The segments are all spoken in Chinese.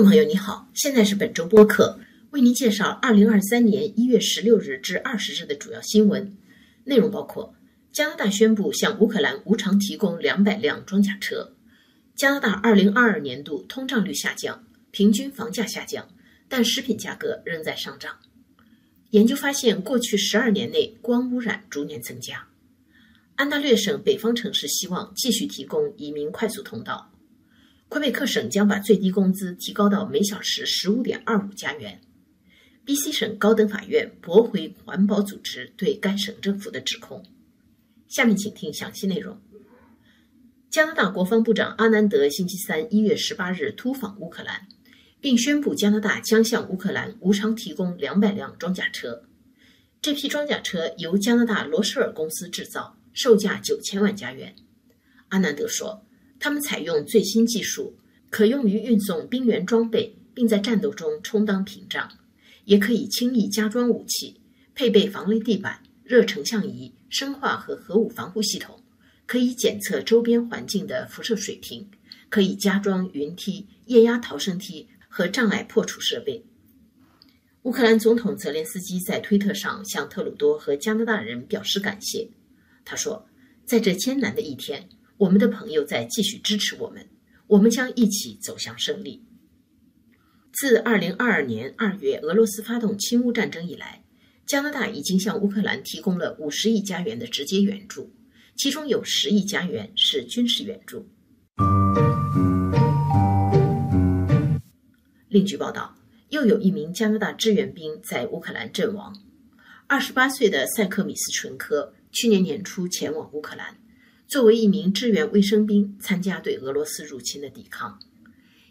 众朋友，你好，现在是本周播客，为您介绍二零二三年一月十六日至二十日的主要新闻。内容，包括：加拿大宣布向乌克兰无偿提供两百辆装甲车；加拿大二零二二年度通胀率下降，平均房价下降，但食品价格仍在上涨；研究发现，过去十二年内光污染逐年增加；安大略省北方城市希望继续提供移民快速通道。魁北克省将把最低工资提高到每小时十五点二五加元。B.C 省高等法院驳回环保组织对该省政府的指控。下面请听详细内容。加拿大国防部长阿南德星期三一月十八日突访乌克兰，并宣布加拿大将向乌克兰无偿提供两百辆装甲车。这批装甲车由加拿大罗舍尔公司制造，售价九千万加元。阿南德说。他们采用最新技术，可用于运送兵员装备，并在战斗中充当屏障，也可以轻易加装武器。配备防雷地板、热成像仪、生化和核武防护系统，可以检测周边环境的辐射水平，可以加装云梯、液压逃生梯和障碍破除设备。乌克兰总统泽连斯基在推特上向特鲁多和加拿大人表示感谢。他说：“在这艰难的一天。”我们的朋友在继续支持我们，我们将一起走向胜利。自2022年2月俄罗斯发动侵乌战争以来，加拿大已经向乌克兰提供了50亿加元的直接援助，其中有10亿加元是军事援助。另据报道，又有一名加拿大志愿兵在乌克兰阵亡。28岁的塞克米斯纯科去年年初前往乌克兰。作为一名志愿卫生兵，参加对俄罗斯入侵的抵抗。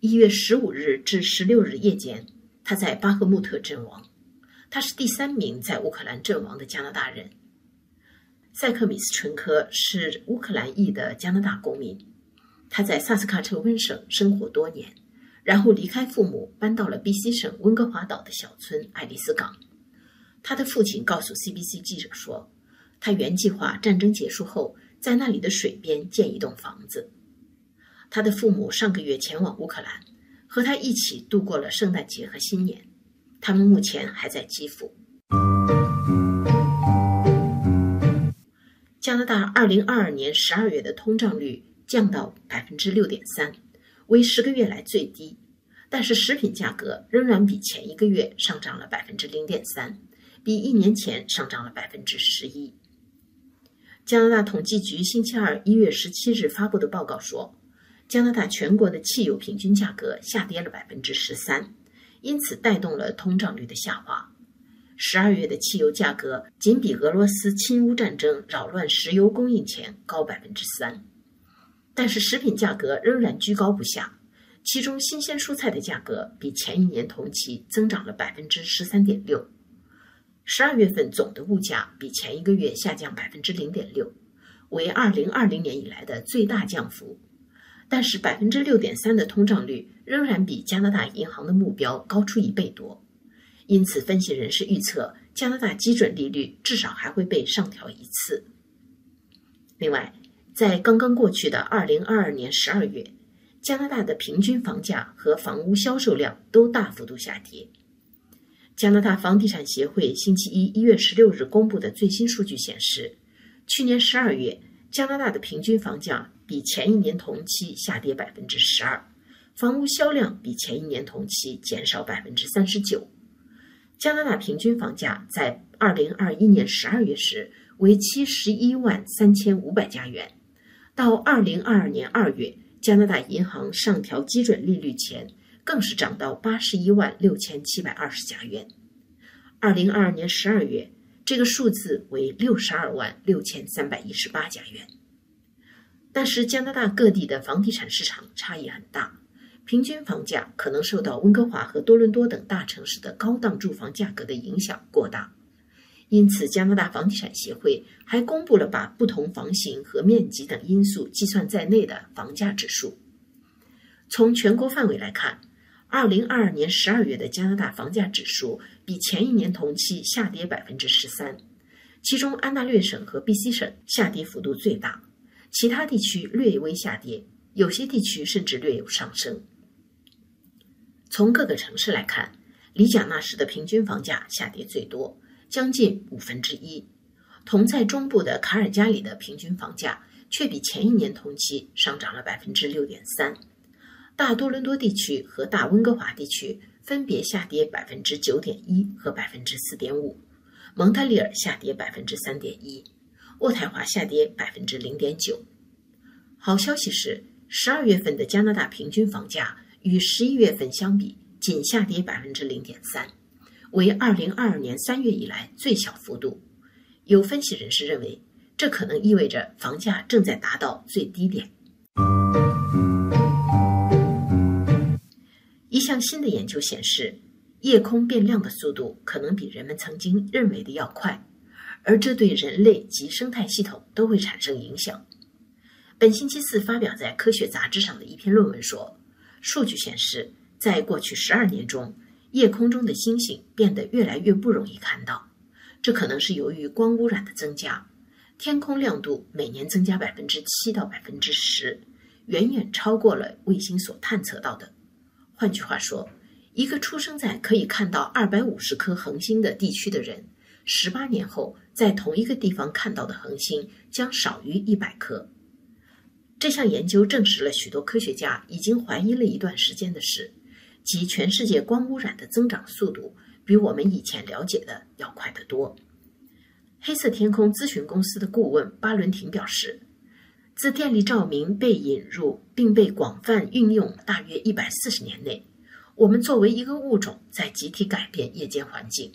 一月十五日至十六日夜间，他在巴赫穆特阵亡。他是第三名在乌克兰阵亡的加拿大人。塞克米斯纯科是乌克兰裔的加拿大公民，他在萨斯喀彻温省生活多年，然后离开父母，搬到了 B.C 省温哥华岛的小村爱丽丝港。他的父亲告诉 C.B.C 记者说，他原计划战争结束后。在那里的水边建一栋房子。他的父母上个月前往乌克兰，和他一起度过了圣诞节和新年。他们目前还在基辅。加拿大二零二二年十二月的通胀率降到百分之六点三，为十个月来最低。但是食品价格仍然比前一个月上涨了百分之零点三，比一年前上涨了百分之十一。加拿大统计局星期二一月十七日发布的报告说，加拿大全国的汽油平均价格下跌了百分之十三，因此带动了通胀率的下滑。十二月的汽油价格仅比俄罗斯侵乌战争扰乱石油供应前高百分之三，但是食品价格仍然居高不下，其中新鲜蔬菜的价格比前一年同期增长了百分之十三点六。十二月份总的物价比前一个月下降百分之零点六，为二零二零年以来的最大降幅。但是百分之六点三的通胀率仍然比加拿大银行的目标高出一倍多，因此分析人士预测加拿大基准利率至少还会被上调一次。另外，在刚刚过去的二零二二年十二月，加拿大的平均房价和房屋销售量都大幅度下跌。加拿大房地产协会星期一一月十六日公布的最新数据显示，去年十二月加拿大的平均房价比前一年同期下跌百分之十二，房屋销量比前一年同期减少百分之三十九。加拿大平均房价在二零二一年十二月时为七十一万三千五百加元，到二零二二年二月加拿大银行上调基准利率前。更是涨到八十一万六千七百二十加元。二零二二年十二月，这个数字为六十二万六千三百一十八加元。但是，加拿大各地的房地产市场差异很大，平均房价可能受到温哥华和多伦多等大城市的高档住房价格的影响过大。因此，加拿大房地产协会还公布了把不同房型和面积等因素计算在内的房价指数。从全国范围来看，二零二二年十二月的加拿大房价指数比前一年同期下跌百分之十三，其中安大略省和 B.C 省下跌幅度最大，其他地区略微下跌，有些地区甚至略有上升。从各个城市来看，里贾纳市的平均房价下跌最多，将近五分之一。同在中部的卡尔加里的平均房价却比前一年同期上涨了百分之六点三。大多伦多地区和大温哥华地区分别下跌百分之九点一和百分之四点五，蒙特利尔下跌百分之三点一，渥太华下跌百分之零点九。好消息是，十二月份的加拿大平均房价与十一月份相比仅下跌百分之零点三，为二零二二年三月以来最小幅度。有分析人士认为，这可能意味着房价正在达到最低点。一项新的研究显示，夜空变亮的速度可能比人们曾经认为的要快，而这对人类及生态系统都会产生影响。本星期四发表在科学杂志上的一篇论文说，数据显示，在过去十二年中，夜空中的星星变得越来越不容易看到。这可能是由于光污染的增加，天空亮度每年增加百分之七到百分之十，远远超过了卫星所探测到的。换句话说，一个出生在可以看到二百五十颗恒星的地区的人，十八年后在同一个地方看到的恒星将少于一百颗。这项研究证实了许多科学家已经怀疑了一段时间的事，即全世界光污染的增长速度。比我们以前了解的要快得多。黑色天空咨询公司的顾问巴伦廷表示，自电力照明被引入并被广泛运用大约一百四十年内，我们作为一个物种在集体改变夜间环境，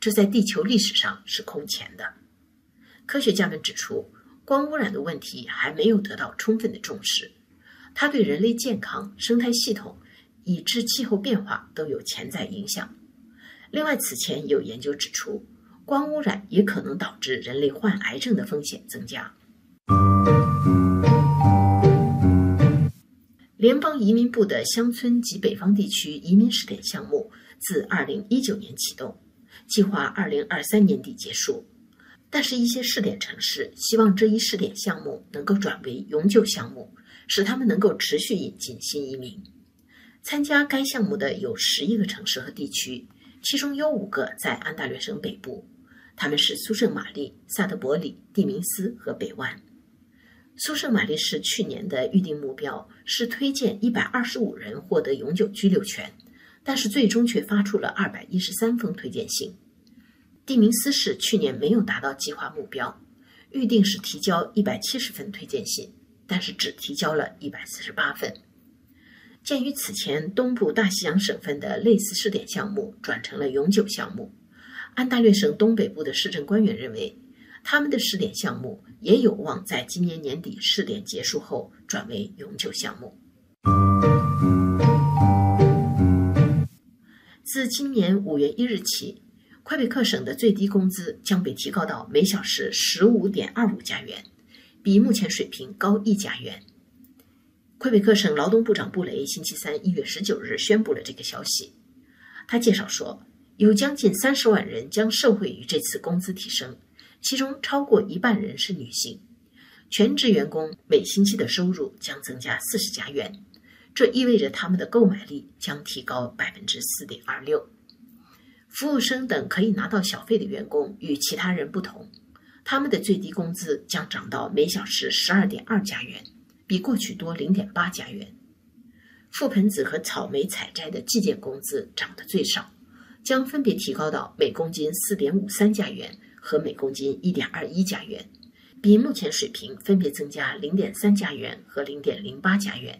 这在地球历史上是空前的。科学家们指出，光污染的问题还没有得到充分的重视，它对人类健康、生态系统以至气候变化都有潜在影响。另外，此前有研究指出，光污染也可能导致人类患癌症的风险增加。联邦移民部的乡村及北方地区移民试点项目自2019年启动，计划2023年底结束。但是，一些试点城市希望这一试点项目能够转为永久项目，使他们能够持续引进新移民。参加该项目的有十一个城市和地区。其中有五个在安大略省北部，他们是苏圣玛丽、萨德伯里、蒂明斯和北湾。苏圣玛丽市去年的预定目标是推荐一百二十五人获得永久居留权，但是最终却发出了二百一十三封推荐信。蒂明斯市去年没有达到计划目标，预定是提交一百七十份推荐信，但是只提交了一百四十八份。鉴于此前东部大西洋省份的类似试点项目转成了永久项目，安大略省东北部的市政官员认为，他们的试点项目也有望在今年年底试点结束后转为永久项目。自今年五月一日起，魁北克省的最低工资将被提高到每小时十五点二五加元，比目前水平高一加元。魁北克省劳动部长布雷星期三一月十九日宣布了这个消息。他介绍说，有将近三十万人将受惠于这次工资提升，其中超过一半人是女性。全职员工每星期的收入将增加四十加元，这意味着他们的购买力将提高百分之四点二六。服务生等可以拿到小费的员工与其他人不同，他们的最低工资将涨到每小时十二点二加元。比过去多零点八加元。覆盆子和草莓采摘的计件工资涨得最少，将分别提高到每公斤四点五三加元和每公斤一点二一加元，比目前水平分别增加零点三加元和零点零八加元。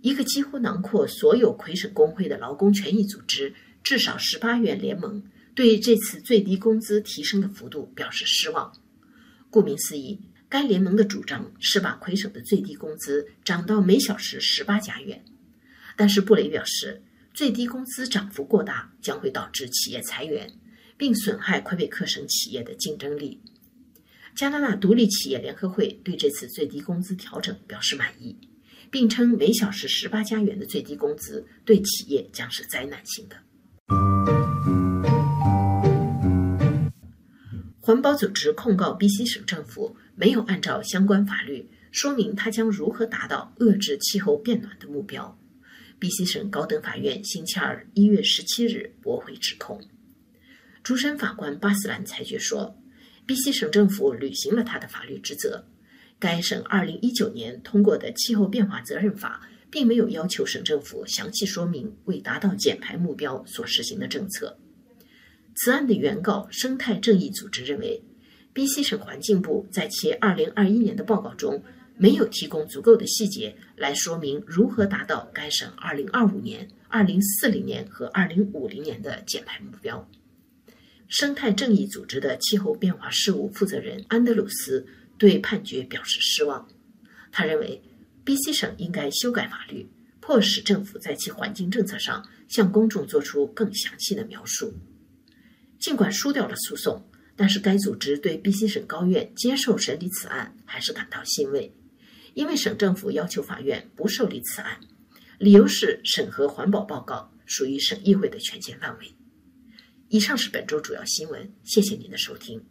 一个几乎囊括所有魁省工会的劳工权益组织——至少十八元联盟，对这次最低工资提升的幅度表示失望。顾名思义。该联盟的主张是把魁省的最低工资涨到每小时十八加元，但是布雷表示，最低工资涨幅过大将会导致企业裁员，并损害魁北克省企业的竞争力。加拿大独立企业联合会对这次最低工资调整表示满意，并称每小时十八加元的最低工资对企业将是灾难性的。环保组织控告 BC 省政府。没有按照相关法律说明他将如何达到遏制气候变暖的目标。，BC 省高等法院星期二一月十七日驳回指控。主审法官巴斯兰裁决说，BC 省政府履行了他的法律职责。该省二零一九年通过的气候变化责任法，并没有要求省政府详细说明为达到减排目标所实行的政策。此案的原告生态正义组织认为，BC 省环境部在其二零二一年的报告中。没有提供足够的细节来说明如何达到该省2025年、2040年和2050年的减排目标。生态正义组织的气候变化事务负责人安德鲁斯对判决表示失望。他认为，BC 省应该修改法律，迫使政府在其环境政策上向公众做出更详细的描述。尽管输掉了诉讼，但是该组织对 BC 省高院接受审理此案还是感到欣慰。因为省政府要求法院不受理此案，理由是审核环保报告属于省议会的权限范围。以上是本周主要新闻，谢谢您的收听。